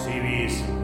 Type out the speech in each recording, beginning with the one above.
Civis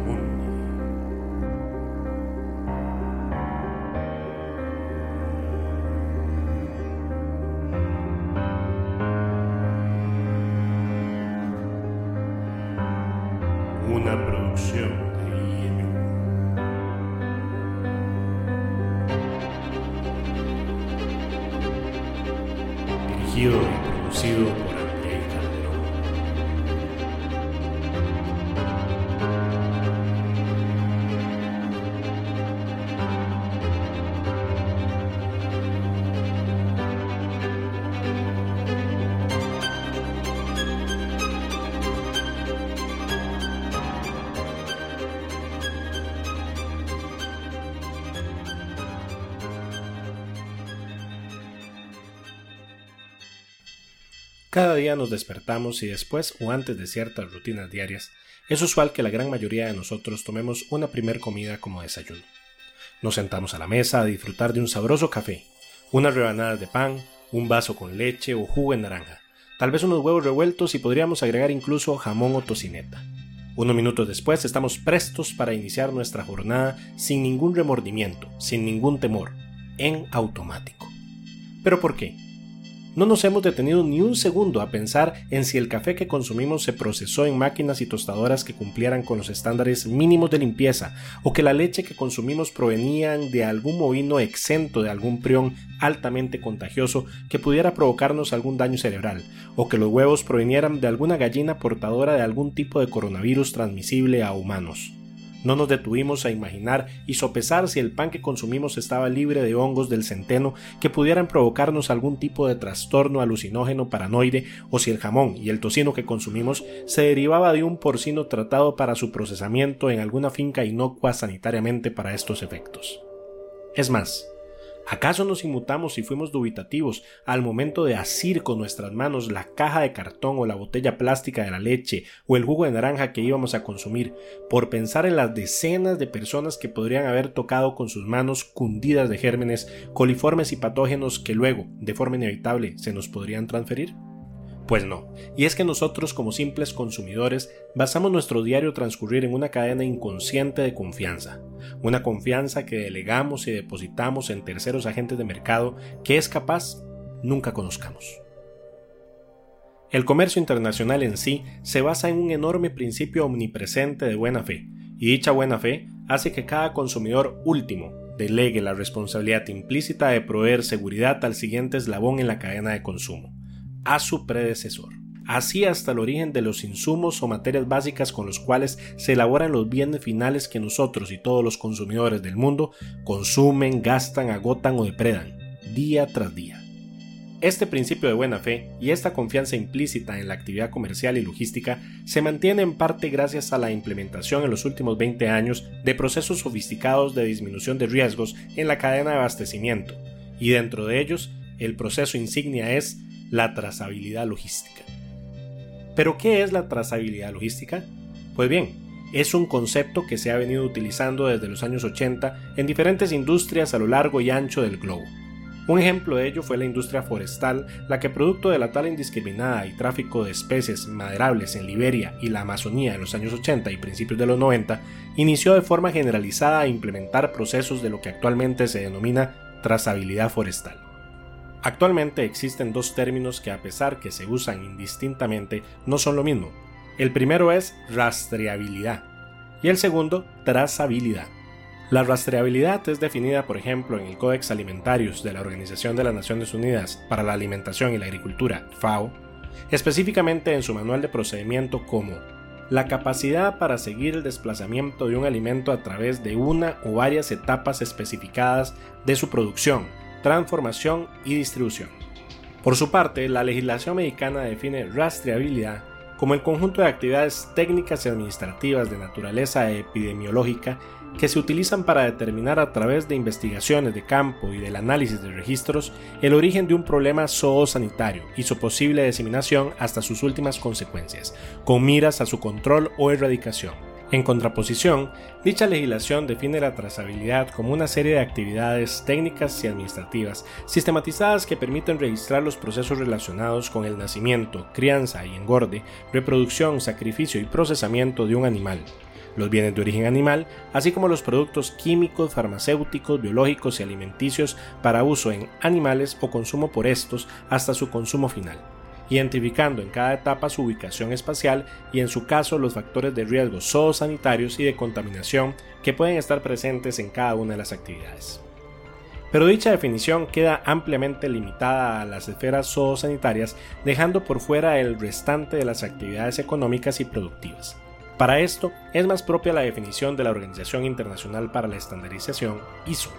Cada día nos despertamos y después o antes de ciertas rutinas diarias, es usual que la gran mayoría de nosotros tomemos una primer comida como desayuno. Nos sentamos a la mesa a disfrutar de un sabroso café, unas rebanadas de pan, un vaso con leche o jugo en naranja, tal vez unos huevos revueltos y podríamos agregar incluso jamón o tocineta. Unos minutos después estamos prestos para iniciar nuestra jornada sin ningún remordimiento, sin ningún temor, en automático. ¿Pero por qué? No nos hemos detenido ni un segundo a pensar en si el café que consumimos se procesó en máquinas y tostadoras que cumplieran con los estándares mínimos de limpieza, o que la leche que consumimos provenían de algún movino exento de algún prión altamente contagioso que pudiera provocarnos algún daño cerebral, o que los huevos provenieran de alguna gallina portadora de algún tipo de coronavirus transmisible a humanos. No nos detuvimos a imaginar y sopesar si el pan que consumimos estaba libre de hongos del centeno que pudieran provocarnos algún tipo de trastorno alucinógeno paranoide o si el jamón y el tocino que consumimos se derivaba de un porcino tratado para su procesamiento en alguna finca inocua sanitariamente para estos efectos. Es más, ¿Acaso nos inmutamos y fuimos dubitativos al momento de asir con nuestras manos la caja de cartón o la botella plástica de la leche o el jugo de naranja que íbamos a consumir por pensar en las decenas de personas que podrían haber tocado con sus manos cundidas de gérmenes, coliformes y patógenos que luego, de forma inevitable, se nos podrían transferir? Pues no, y es que nosotros como simples consumidores basamos nuestro diario transcurrir en una cadena inconsciente de confianza, una confianza que delegamos y depositamos en terceros agentes de mercado que es capaz nunca conozcamos. El comercio internacional en sí se basa en un enorme principio omnipresente de buena fe, y dicha buena fe hace que cada consumidor último delegue la responsabilidad implícita de proveer seguridad al siguiente eslabón en la cadena de consumo a su predecesor. Así hasta el origen de los insumos o materias básicas con los cuales se elaboran los bienes finales que nosotros y todos los consumidores del mundo consumen, gastan, agotan o depredan, día tras día. Este principio de buena fe y esta confianza implícita en la actividad comercial y logística se mantiene en parte gracias a la implementación en los últimos 20 años de procesos sofisticados de disminución de riesgos en la cadena de abastecimiento, y dentro de ellos el proceso insignia es la trazabilidad logística. ¿Pero qué es la trazabilidad logística? Pues bien, es un concepto que se ha venido utilizando desde los años 80 en diferentes industrias a lo largo y ancho del globo. Un ejemplo de ello fue la industria forestal, la que producto de la tala indiscriminada y tráfico de especies maderables en Liberia y la Amazonía en los años 80 y principios de los 90, inició de forma generalizada a implementar procesos de lo que actualmente se denomina trazabilidad forestal. Actualmente existen dos términos que a pesar que se usan indistintamente no son lo mismo. El primero es rastreabilidad y el segundo trazabilidad. La rastreabilidad es definida, por ejemplo, en el Codex Alimentarius de la Organización de las Naciones Unidas para la Alimentación y la Agricultura, FAO, específicamente en su manual de procedimiento como la capacidad para seguir el desplazamiento de un alimento a través de una o varias etapas especificadas de su producción, transformación y distribución. Por su parte, la legislación mexicana define rastreabilidad como el conjunto de actividades técnicas y administrativas de naturaleza epidemiológica que se utilizan para determinar a través de investigaciones de campo y del análisis de registros el origen de un problema zoosanitario y su posible diseminación hasta sus últimas consecuencias, con miras a su control o erradicación, En contraposición, dicha legislación define la trazabilidad como una serie de actividades técnicas y administrativas sistematizadas que permiten registrar los procesos relacionados con el nacimiento, crianza y engorde, reproducción, sacrificio y procesamiento de un animal, los bienes de origen animal, así como los productos químicos, farmacéuticos, biológicos y alimenticios para uso en animales o consumo por estos hasta su consumo final identificando en cada etapa su ubicación espacial y en su caso los factores de riesgo zoosanitarios y de contaminación que pueden estar presentes en cada una de las actividades. Pero dicha definición queda ampliamente limitada a las esferas zoosanitarias, dejando por fuera el restante de las actividades económicas y productivas. Para esto es más propia la definición de la Organización Internacional para la Estandarización, ISO,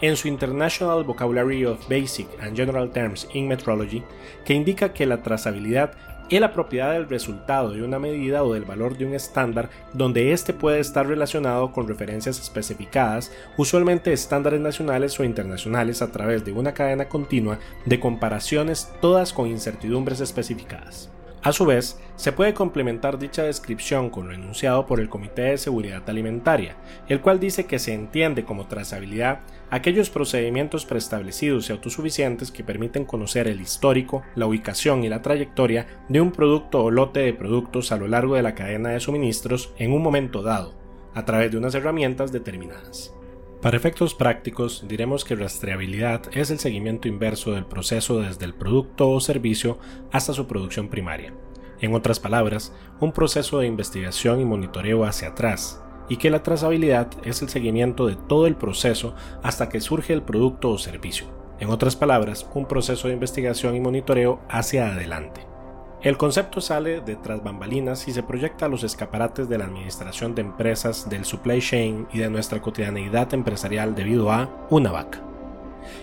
en su International Vocabulary of Basic and General Terms in Metrology, que indica que la trazabilidad es la propiedad del resultado de una medida o del valor de un estándar donde éste puede estar relacionado con referencias especificadas, usualmente estándares nacionales o internacionales a través de una cadena continua de comparaciones todas con incertidumbres especificadas. A su vez, se puede complementar dicha descripción con lo enunciado por el Comité de Seguridad Alimentaria, el cual dice que se entiende como trazabilidad aquellos procedimientos preestablecidos y autosuficientes que permiten conocer el histórico, la ubicación y la trayectoria de un producto o lote de productos a lo largo de la cadena de suministros en un momento dado, a través de unas herramientas determinadas. Para efectos prácticos, diremos que rastreabilidad es el seguimiento inverso del proceso desde el producto o servicio hasta su producción primaria. En otras palabras, un proceso de investigación y monitoreo hacia atrás, y que la trazabilidad es el seguimiento de todo el proceso hasta que surge el producto o servicio. En otras palabras, un proceso de investigación y monitoreo hacia adelante. El concepto sale de tras bambalinas y se proyecta a los escaparates de la administración de empresas, del supply chain y de nuestra cotidianeidad empresarial debido a una vaca.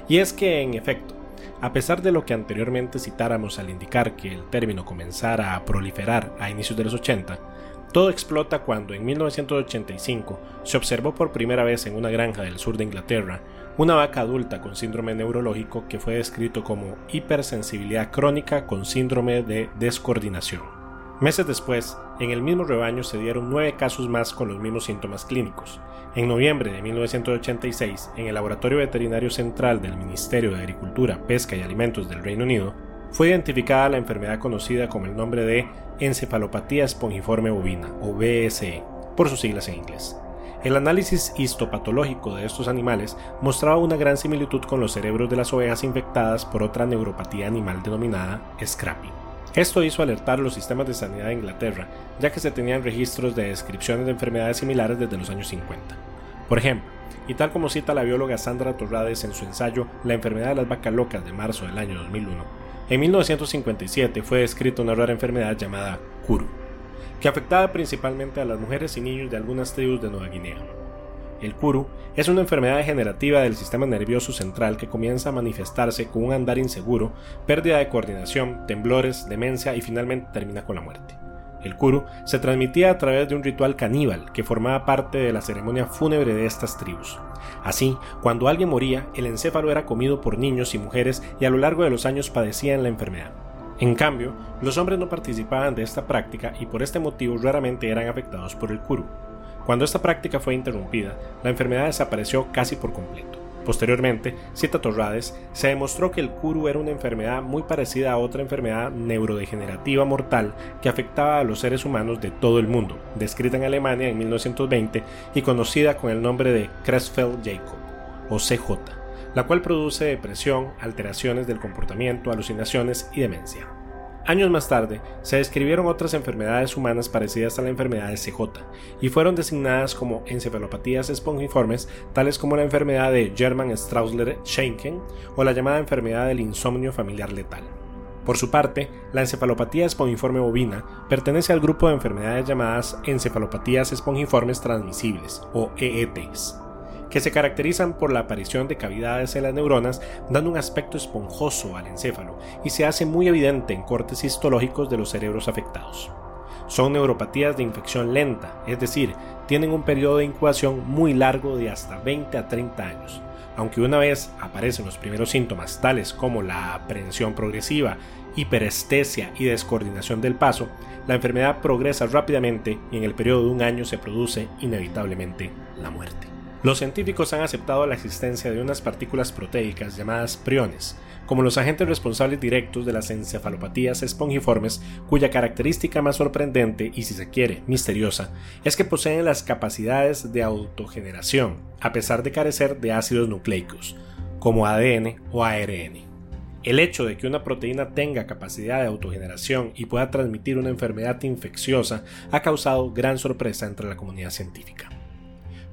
Y es que, en efecto, a pesar de lo que anteriormente citáramos al indicar que el término comenzara a proliferar a inicios de los 80, todo explota cuando en 1985 se observó por primera vez en una granja del sur de Inglaterra una vaca adulta con síndrome neurológico que fue descrito como hipersensibilidad crónica con síndrome de descoordinación. Meses después, en el mismo rebaño se dieron nueve casos más con los mismos síntomas clínicos. En noviembre de 1986, en el Laboratorio Veterinario Central del Ministerio de Agricultura, Pesca y Alimentos del Reino Unido, fue identificada la enfermedad conocida como el nombre de encefalopatía espongiforme bovina, o BSE, por sus siglas en inglés. El análisis histopatológico de estos animales mostraba una gran similitud con los cerebros de las ovejas infectadas por otra neuropatía animal denominada Scrappy. Esto hizo alertar los sistemas de sanidad de Inglaterra, ya que se tenían registros de descripciones de enfermedades similares desde los años 50. Por ejemplo, y tal como cita la bióloga Sandra Torrades en su ensayo La enfermedad de las vacas locas de marzo del año 2001, en 1957 fue descrita una rara enfermedad llamada Kuru que afectaba principalmente a las mujeres y niños de algunas tribus de Nueva Guinea. El Kuru es una enfermedad degenerativa del sistema nervioso central que comienza a manifestarse con un andar inseguro, pérdida de coordinación, temblores, demencia y finalmente termina con la muerte. El Kuru se transmitía a través de un ritual caníbal que formaba parte de la ceremonia fúnebre de estas tribus. Así, cuando alguien moría, el encéfalo era comido por niños y mujeres y a lo largo de los años padecían la enfermedad. En cambio, los hombres no participaban de esta práctica y por este motivo raramente eran afectados por el kuru. Cuando esta práctica fue interrumpida, la enfermedad desapareció casi por completo. Posteriormente, cita Torrades, se demostró que el kuru era una enfermedad muy parecida a otra enfermedad neurodegenerativa mortal que afectaba a los seres humanos de todo el mundo, descrita en Alemania en 1920 y conocida con el nombre de Creutzfeldt-Jakob, o CJ la cual produce depresión, alteraciones del comportamiento, alucinaciones y demencia. Años más tarde, se describieron otras enfermedades humanas parecidas a la enfermedad de CJ y fueron designadas como encefalopatías espongiformes, tales como la enfermedad de German-Straussler-Schenken o la llamada enfermedad del insomnio familiar letal. Por su parte, la encefalopatía espongiforme bovina pertenece al grupo de enfermedades llamadas encefalopatías espongiformes transmisibles o EETs que se caracterizan por la aparición de cavidades en las neuronas, dando un aspecto esponjoso al encéfalo y se hace muy evidente en cortes histológicos de los cerebros afectados. Son neuropatías de infección lenta, es decir, tienen un periodo de incubación muy largo de hasta 20 a 30 años, aunque una vez aparecen los primeros síntomas tales como la aprehensión progresiva hiperestesia y descoordinación del paso, la enfermedad progresa rápidamente y en el periodo de un año se produce inevitablemente la muerte. Los científicos han aceptado la existencia de unas partículas proteicas llamadas priones, como los agentes responsables directos de las encefalopatías espongiformes, cuya característica más sorprendente y si se quiere misteriosa es que poseen las capacidades de autogeneración, a pesar de carecer de ácidos nucleicos, como ADN o ARN. El hecho de que una proteína tenga capacidad de autogeneración y pueda transmitir una enfermedad infecciosa ha causado gran sorpresa entre la comunidad científica.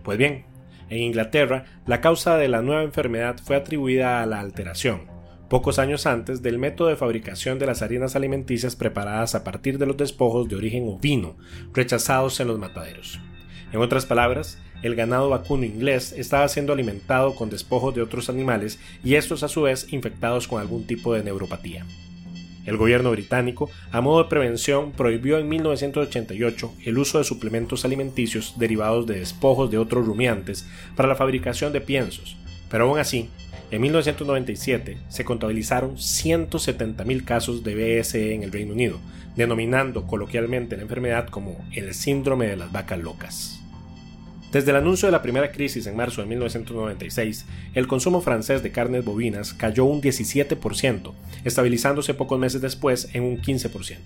Pues bien, en Inglaterra, la causa de la nueva enfermedad fue atribuida a la alteración, pocos años antes, del método de fabricación de las harinas alimenticias preparadas a partir de los despojos de origen ovino, rechazados en los mataderos. En otras palabras, el ganado vacuno inglés estaba siendo alimentado con despojos de otros animales y estos a su vez infectados con algún tipo de neuropatía. El gobierno británico, a modo de prevención, prohibió en 1988 el uso de suplementos alimenticios derivados de despojos de otros rumiantes para la fabricación de piensos, pero aún así, en 1997 se contabilizaron 170.000 casos de BSE en el Reino Unido, denominando coloquialmente la enfermedad como el síndrome de las vacas locas. Desde el anuncio de la primera crisis en marzo de 1996, el consumo francés de carnes bovinas cayó un 17%, estabilizándose pocos meses después en un 15%.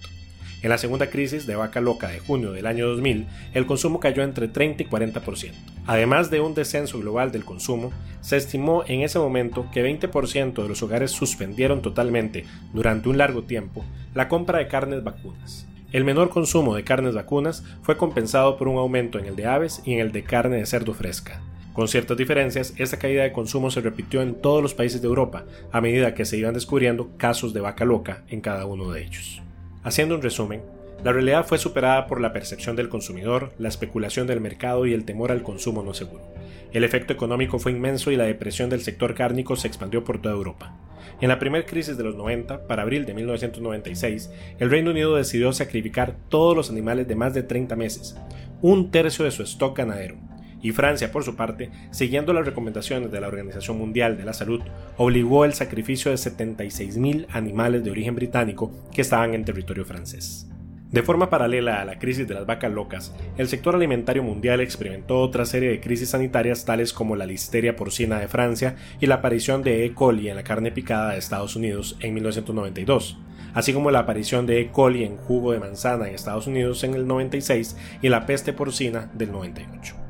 En la segunda crisis de vaca loca de junio del año 2000, el consumo cayó entre 30 y 40%. Además de un descenso global del consumo, se estimó en ese momento que 20% de los hogares suspendieron totalmente, durante un largo tiempo, la compra de carnes vacunas. El menor consumo de carnes vacunas fue compensado por un aumento en el de aves y en el de carne de cerdo fresca. Con ciertas diferencias, esta caída de consumo se repitió en todos los países de Europa, a medida que se iban descubriendo casos de vaca loca en cada uno de ellos. Haciendo un resumen, la realidad fue superada por la percepción del consumidor, la especulación del mercado y el temor al consumo no seguro. El efecto económico fue inmenso y la depresión del sector cárnico se expandió por toda Europa. En la primera crisis de los 90, para abril de 1996, el Reino Unido decidió sacrificar todos los animales de más de 30 meses, un tercio de su stock ganadero. Y Francia, por su parte, siguiendo las recomendaciones de la Organización Mundial de la Salud, obligó el sacrificio de 76.000 animales de origen británico que estaban en territorio francés. De forma paralela a la crisis de las vacas locas, el sector alimentario mundial experimentó otra serie de crisis sanitarias tales como la listeria porcina de Francia y la aparición de E. coli en la carne picada de Estados Unidos en 1992, así como la aparición de E. coli en jugo de manzana en Estados Unidos en el 96 y la peste porcina del 98.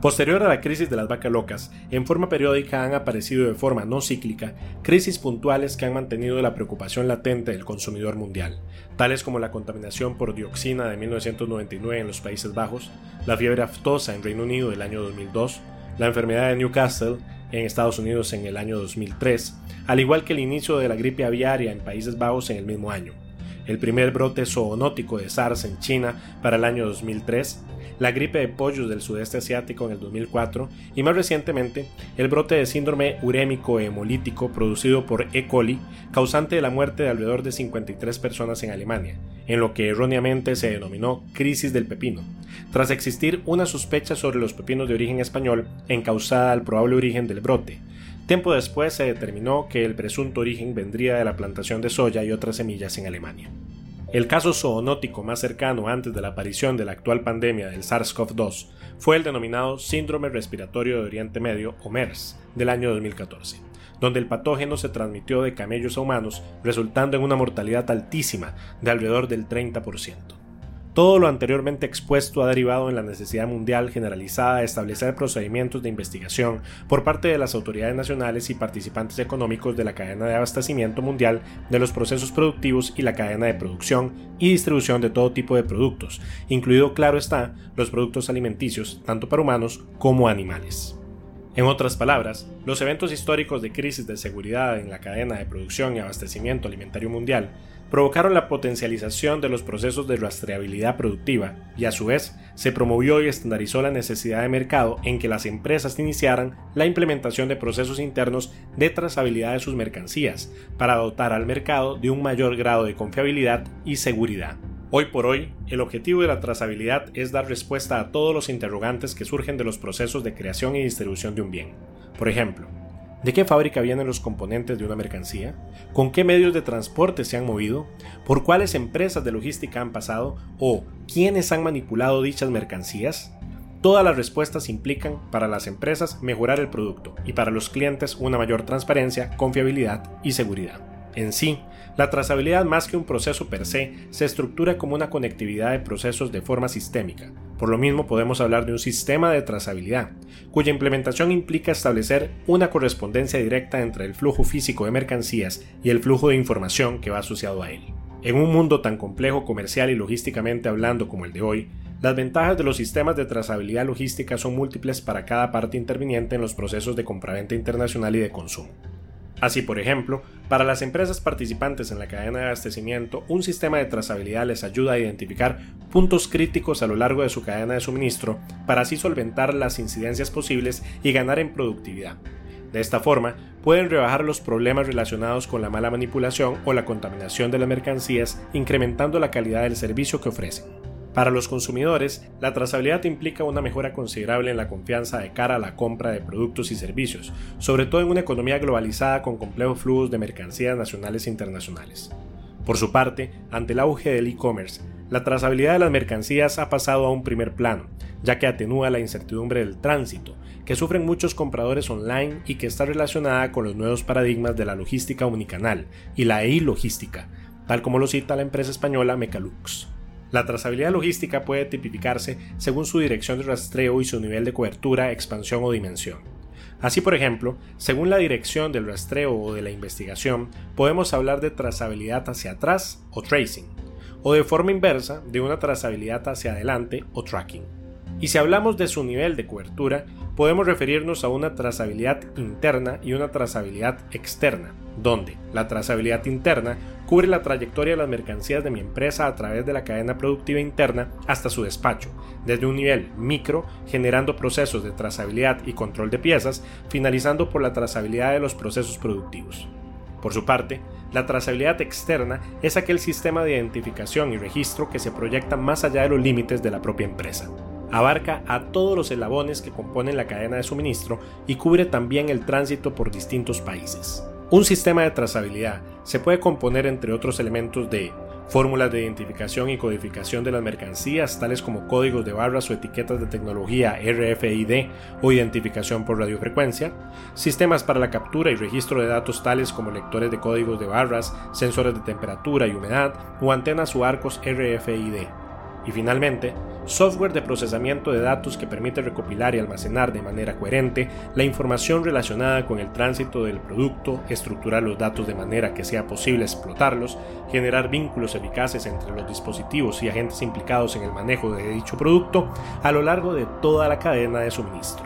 Posterior a la crisis de las vacas locas, en forma periódica han aparecido de forma no cíclica crisis puntuales que han mantenido la preocupación latente del consumidor mundial, tales como la contaminación por dioxina de 1999 en los Países Bajos, la fiebre aftosa en Reino Unido del año 2002, la enfermedad de Newcastle en Estados Unidos en el año 2003, al igual que el inicio de la gripe aviaria en Países Bajos en el mismo año, el primer brote zoonótico de SARS en China para el año 2003, la gripe de pollos del sudeste asiático en el 2004 y más recientemente el brote de síndrome urémico hemolítico producido por E. coli, causante de la muerte de alrededor de 53 personas en Alemania, en lo que erróneamente se denominó crisis del pepino, tras existir una sospecha sobre los pepinos de origen español encausada al probable origen del brote. Tiempo después se determinó que el presunto origen vendría de la plantación de soya y otras semillas en Alemania. El caso zoonótico más cercano antes de la aparición de la actual pandemia del SARS-CoV-2 fue el denominado Síndrome Respiratorio de Oriente Medio o MERS del año 2014, donde el patógeno se transmitió de camellos a humanos, resultando en una mortalidad altísima de alrededor del 30%. Todo lo anteriormente expuesto ha derivado en la necesidad mundial generalizada de establecer procedimientos de investigación por parte de las autoridades nacionales y participantes económicos de la cadena de abastecimiento mundial de los procesos productivos y la cadena de producción y distribución de todo tipo de productos, incluido, claro está, los productos alimenticios, tanto para humanos como animales. En otras palabras, los eventos históricos de crisis de seguridad en la cadena de producción y abastecimiento alimentario mundial provocaron la potencialización de los procesos de rastreabilidad productiva y a su vez se promovió y estandarizó la necesidad de mercado en que las empresas iniciaran la implementación de procesos internos de trazabilidad de sus mercancías para dotar al mercado de un mayor grado de confiabilidad y seguridad. Hoy por hoy, el objetivo de la trazabilidad es dar respuesta a todos los interrogantes que surgen de los procesos de creación y distribución de un bien. Por ejemplo, ¿De qué fábrica vienen los componentes de una mercancía? ¿Con qué medios de transporte se han movido? ¿Por cuáles empresas de logística han pasado? ¿O quiénes han manipulado dichas mercancías? Todas las respuestas implican para las empresas mejorar el producto y para los clientes una mayor transparencia, confiabilidad y seguridad. En sí, la trazabilidad más que un proceso per se se estructura como una conectividad de procesos de forma sistémica. Por lo mismo podemos hablar de un sistema de trazabilidad, cuya implementación implica establecer una correspondencia directa entre el flujo físico de mercancías y el flujo de información que va asociado a él. En un mundo tan complejo comercial y logísticamente hablando como el de hoy, las ventajas de los sistemas de trazabilidad logística son múltiples para cada parte interviniente en los procesos de compraventa internacional y de consumo. Así, por ejemplo, para las empresas participantes en la cadena de abastecimiento, un sistema de trazabilidad les ayuda a identificar puntos críticos a lo largo de su cadena de suministro para así solventar las incidencias posibles y ganar en productividad. De esta forma, pueden rebajar los problemas relacionados con la mala manipulación o la contaminación de las mercancías, incrementando la calidad del servicio que ofrecen. Para los consumidores, la trazabilidad implica una mejora considerable en la confianza de cara a la compra de productos y servicios, sobre todo en una economía globalizada con complejos flujos de mercancías nacionales e internacionales. Por su parte, ante el auge del e-commerce, la trazabilidad de las mercancías ha pasado a un primer plano, ya que atenúa la incertidumbre del tránsito, que sufren muchos compradores online y que está relacionada con los nuevos paradigmas de la logística omnicanal y la e-logística, tal como lo cita la empresa española Mecalux. La trazabilidad logística puede tipificarse según su dirección de rastreo y su nivel de cobertura, expansión o dimensión. Así, por ejemplo, según la dirección del rastreo o de la investigación, podemos hablar de trazabilidad hacia atrás o tracing, o de forma inversa de una trazabilidad hacia adelante o tracking. Y si hablamos de su nivel de cobertura, podemos referirnos a una trazabilidad interna y una trazabilidad externa, donde la trazabilidad interna cubre la trayectoria de las mercancías de mi empresa a través de la cadena productiva interna hasta su despacho, desde un nivel micro, generando procesos de trazabilidad y control de piezas, finalizando por la trazabilidad de los procesos productivos. Por su parte, la trazabilidad externa es aquel sistema de identificación y registro que se proyecta más allá de los límites de la propia empresa abarca a todos los eslabones que componen la cadena de suministro y cubre también el tránsito por distintos países. Un sistema de trazabilidad se puede componer entre otros elementos de fórmulas de identificación y codificación de las mercancías, tales como códigos de barras o etiquetas de tecnología RFID o identificación por radiofrecuencia, sistemas para la captura y registro de datos tales como lectores de códigos de barras, sensores de temperatura y humedad o antenas o arcos RFID, y finalmente, software de procesamiento de datos que permite recopilar y almacenar de manera coherente la información relacionada con el tránsito del producto, estructurar los datos de manera que sea posible explotarlos, generar vínculos eficaces entre los dispositivos y agentes implicados en el manejo de dicho producto a lo largo de toda la cadena de suministro.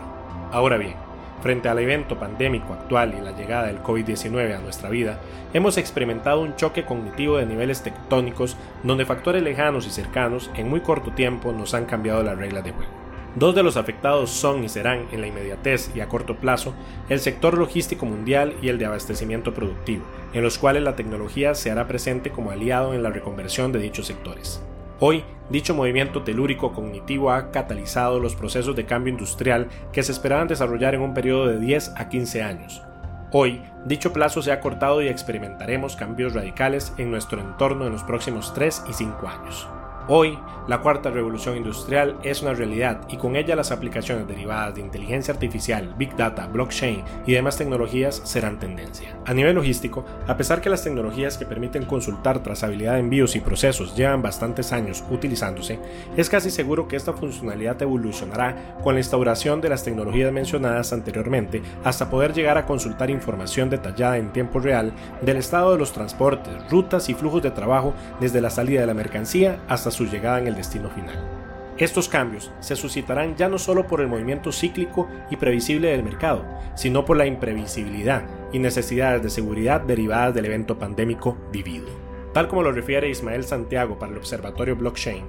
Ahora bien, Frente al evento pandémico actual y la llegada del COVID-19 a nuestra vida, hemos experimentado un choque cognitivo de niveles tectónicos donde factores lejanos y cercanos en muy corto tiempo nos han cambiado las reglas de juego. Dos de los afectados son y serán en la inmediatez y a corto plazo el sector logístico mundial y el de abastecimiento productivo, en los cuales la tecnología se hará presente como aliado en la reconversión de dichos sectores. Hoy, dicho movimiento telúrico cognitivo ha catalizado los procesos de cambio industrial que se esperaban desarrollar en un periodo de 10 a 15 años. Hoy, dicho plazo se ha cortado y experimentaremos cambios radicales en nuestro entorno en los próximos 3 y 5 años. Hoy, la cuarta revolución industrial es una realidad y con ella las aplicaciones derivadas de inteligencia artificial, big data, blockchain y demás tecnologías serán tendencia. A nivel logístico, a pesar que las tecnologías que permiten consultar trazabilidad de envíos y procesos llevan bastantes años utilizándose, es casi seguro que esta funcionalidad evolucionará con la instauración de las tecnologías mencionadas anteriormente hasta poder llegar a consultar información detallada en tiempo real del estado de los transportes, rutas y flujos de trabajo desde la salida de la mercancía hasta su llegada en el destino final. Estos cambios se suscitarán ya no solo por el movimiento cíclico y previsible del mercado, sino por la imprevisibilidad y necesidades de seguridad derivadas del evento pandémico vivido. Tal como lo refiere Ismael Santiago para el Observatorio Blockchain,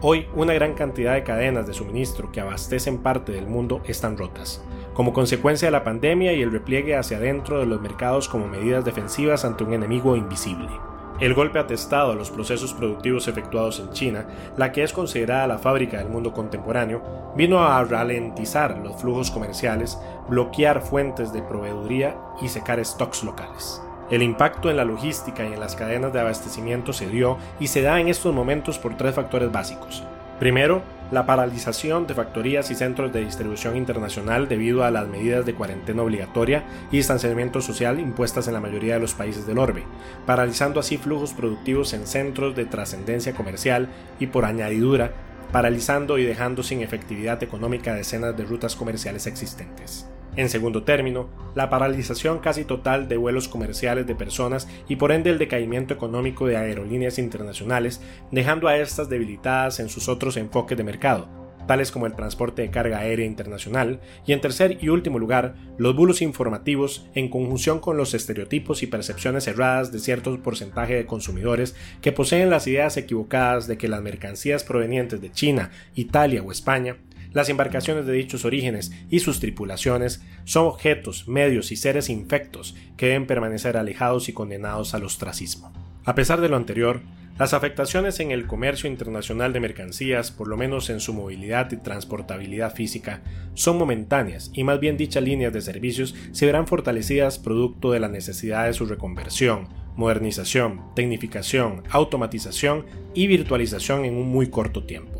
hoy una gran cantidad de cadenas de suministro que abastecen parte del mundo están rotas, como consecuencia de la pandemia y el repliegue hacia adentro de los mercados como medidas defensivas ante un enemigo invisible. El golpe atestado a los procesos productivos efectuados en China, la que es considerada la fábrica del mundo contemporáneo, vino a ralentizar los flujos comerciales, bloquear fuentes de proveeduría y secar stocks locales. El impacto en la logística y en las cadenas de abastecimiento se dio y se da en estos momentos por tres factores básicos. Primero, la paralización de factorías y centros de distribución internacional debido a las medidas de cuarentena obligatoria y distanciamiento social impuestas en la mayoría de los países del orbe, paralizando así flujos productivos en centros de trascendencia comercial y por añadidura, paralizando y dejando sin efectividad económica decenas de rutas comerciales existentes. En segundo término, la paralización casi total de vuelos comerciales de personas y por ende el decaimiento económico de aerolíneas internacionales, dejando a estas debilitadas en sus otros enfoques de mercado, tales como el transporte de carga aérea internacional, y en tercer y último lugar, los bulos informativos en conjunción con los estereotipos y percepciones erradas de cierto porcentaje de consumidores que poseen las ideas equivocadas de que las mercancías provenientes de China, Italia o España las embarcaciones de dichos orígenes y sus tripulaciones son objetos, medios y seres infectos que deben permanecer alejados y condenados al ostracismo. A pesar de lo anterior, las afectaciones en el comercio internacional de mercancías, por lo menos en su movilidad y transportabilidad física, son momentáneas y más bien dichas líneas de servicios se verán fortalecidas producto de la necesidad de su reconversión, modernización, tecnificación, automatización y virtualización en un muy corto tiempo.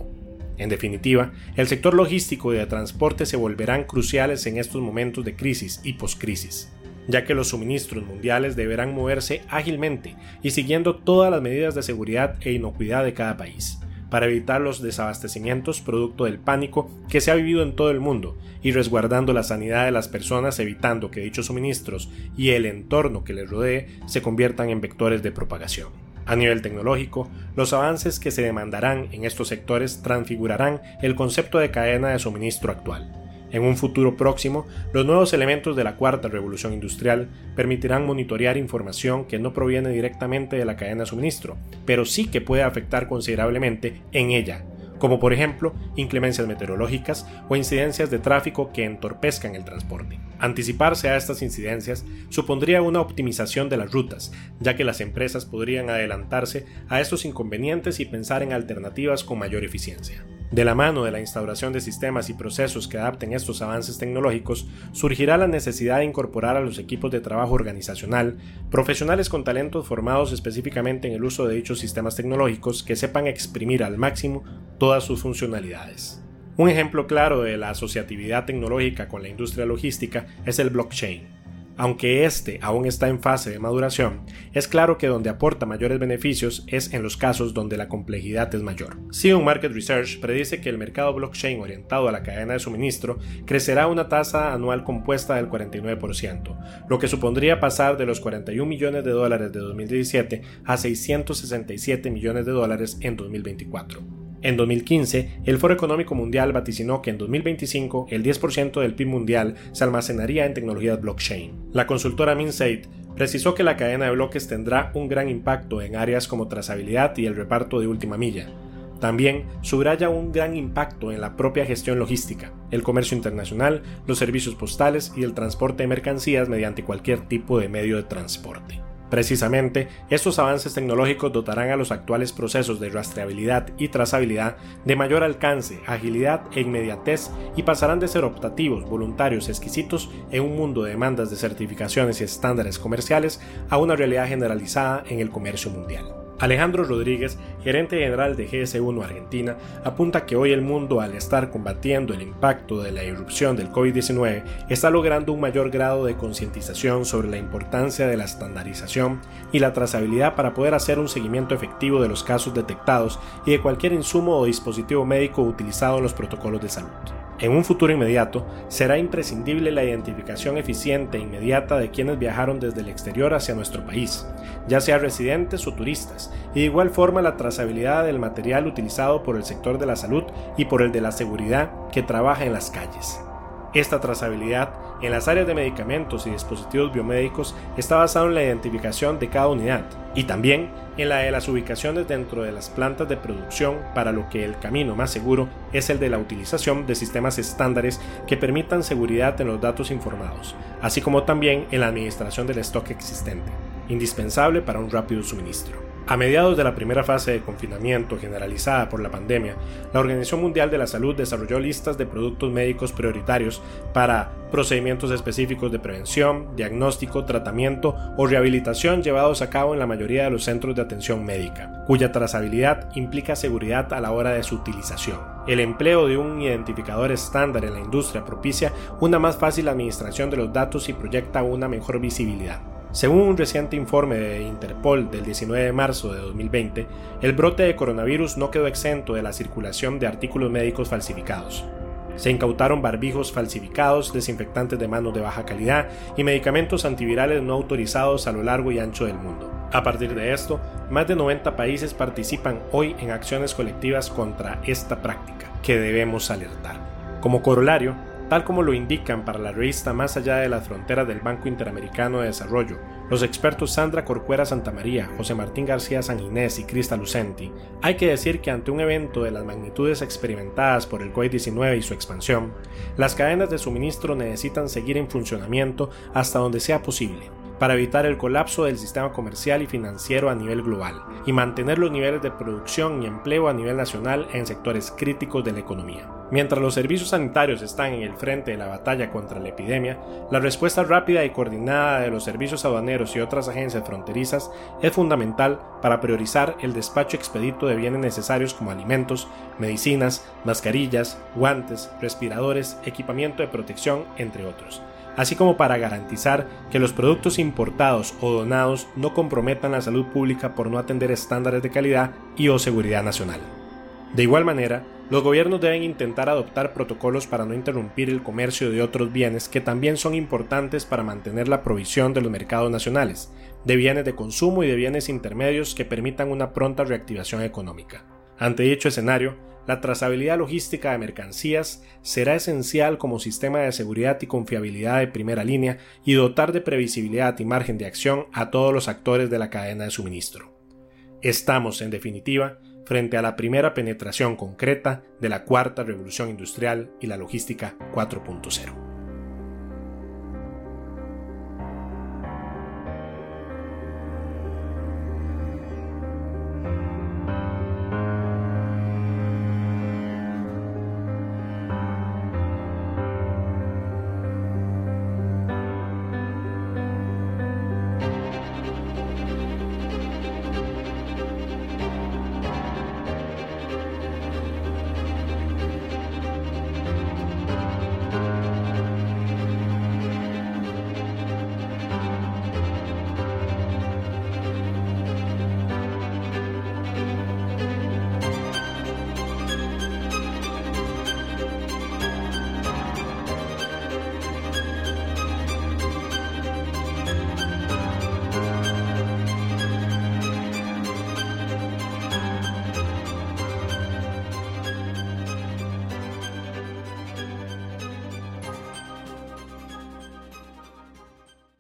En definitiva, el sector logístico y de transporte se volverán cruciales en estos momentos de crisis y poscrisis, ya que los suministros mundiales deberán moverse ágilmente y siguiendo todas las medidas de seguridad e inocuidad de cada país, para evitar los desabastecimientos producto del pánico que se ha vivido en todo el mundo y resguardando la sanidad de las personas evitando que dichos suministros y el entorno que les rodee se conviertan en vectores de propagación. A nivel tecnológico, los avances que se demandarán en estos sectores transfigurarán el concepto de cadena de suministro actual. En un futuro próximo, los nuevos elementos de la cuarta revolución industrial permitirán monitorear información que no proviene directamente de la cadena de suministro, pero sí que puede afectar considerablemente en ella, como por ejemplo inclemencias meteorológicas o incidencias de tráfico que entorpezcan el transporte. Anticiparse a estas incidencias supondría una optimización de las rutas, ya que las empresas podrían adelantarse a estos inconvenientes y pensar en alternativas con mayor eficiencia. De la mano de la instauración de sistemas y procesos que adapten estos avances tecnológicos, surgirá la necesidad de incorporar a los equipos de trabajo organizacional profesionales con talentos formados específicamente en el uso de dichos sistemas tecnológicos que sepan exprimir al máximo todas sus funcionalidades. Un ejemplo claro de la asociatividad tecnológica con la industria logística es el blockchain. Aunque este aún está en fase de maduración, es claro que donde aporta mayores beneficios es en los casos donde la complejidad es mayor. Sion Market Research predice que el mercado blockchain orientado a la cadena de suministro crecerá a una tasa anual compuesta del 49%, lo que supondría pasar de los 41 millones de dólares de 2017 a 667 millones de dólares en 2024. En 2015, el Foro Económico Mundial vaticinó que en 2025 el 10% del PIB mundial se almacenaría en tecnologías blockchain. La consultora Minsait precisó que la cadena de bloques tendrá un gran impacto en áreas como trazabilidad y el reparto de última milla. También subraya un gran impacto en la propia gestión logística, el comercio internacional, los servicios postales y el transporte de mercancías mediante cualquier tipo de medio de transporte. Precisamente, estos avances tecnológicos dotarán a los actuales procesos de rastreabilidad y trazabilidad de mayor alcance, agilidad e inmediatez y pasarán de ser optativos, voluntarios, exquisitos en un mundo de demandas de certificaciones y estándares comerciales a una realidad generalizada en el comercio mundial. Alejandro Rodríguez, gerente general de GS1 Argentina, apunta que hoy el mundo, al estar combatiendo el impacto de la irrupción del COVID-19, está logrando un mayor grado de concientización sobre la importancia de la estandarización y la trazabilidad para poder hacer un seguimiento efectivo de los casos detectados y de cualquier insumo o dispositivo médico utilizado en los protocolos de salud. En un futuro inmediato, será imprescindible la identificación eficiente e inmediata de quienes viajaron desde el exterior hacia nuestro país, ya sea residentes o turistas, y de igual forma la trazabilidad del material utilizado por el sector de la salud y por el de la seguridad que trabaja en las calles. Esta trazabilidad en las áreas de medicamentos y dispositivos biomédicos está basada en la identificación de cada unidad y también en la de las ubicaciones dentro de las plantas de producción para lo que el camino más seguro es el de la utilización de sistemas estándares que permitan seguridad en los datos informados, así como también en la administración del stock existente. indispensable para un rápido suministro. A mediados de la primera fase de confinamiento generalizada por la pandemia, la Organización Mundial de la Salud desarrolló listas de productos médicos prioritarios para procedimientos específicos de prevención, diagnóstico, tratamiento o rehabilitación llevados a cabo en la mayoría de los centros de atención médica, cuya trazabilidad implica seguridad a la hora de su utilización. El empleo de un identificador estándar en la industria propicia una más fácil administración de los datos y proyecta una mejor visibilidad. Según un reciente informe de Interpol del 19 de marzo de 2020, el brote de coronavirus no quedó exento de la circulación de artículos médicos falsificados. Se incautaron barbijos falsificados, desinfectantes de manos de baja calidad y medicamentos antivirales no autorizados a lo largo y ancho del mundo. A partir de esto, más de 90 países participan hoy en acciones colectivas contra esta práctica, que debemos alertar. Como corolario, tal como lo indican para la revista Más allá de las fronteras del Banco Interamericano de Desarrollo, los expertos Sandra Corcuera Santamaría, José Martín García San Inés y Crista Lucenti, hay que decir que ante un evento de las magnitudes experimentadas por el COVID-19 y su expansión, las cadenas de suministro necesitan seguir en funcionamiento hasta donde sea posible, para evitar el colapso del sistema comercial y financiero a nivel global y mantener los niveles de producción y empleo a nivel nacional en sectores críticos de la economía. Mientras los servicios sanitarios están en el frente de la batalla contra la epidemia, la respuesta rápida y coordinada de los servicios aduaneros y otras agencias fronterizas es fundamental para priorizar el despacho expedito de bienes necesarios como alimentos, medicinas, mascarillas, guantes, respiradores, equipamiento de protección, entre otros así como para garantizar que los productos importados o donados no comprometan la salud pública por no atender estándares de calidad y o seguridad nacional. De igual manera, los gobiernos deben intentar adoptar protocolos para no interrumpir el comercio de otros bienes que también son importantes para mantener la provisión de los mercados nacionales, de bienes de consumo y de bienes intermedios que permitan una pronta reactivación económica. Ante dicho escenario, la trazabilidad logística de mercancías será esencial como sistema de seguridad y confiabilidad de primera línea y dotar de previsibilidad y margen de acción a todos los actores de la cadena de suministro. Estamos, en definitiva, frente a la primera penetración concreta de la cuarta revolución industrial y la logística 4.0.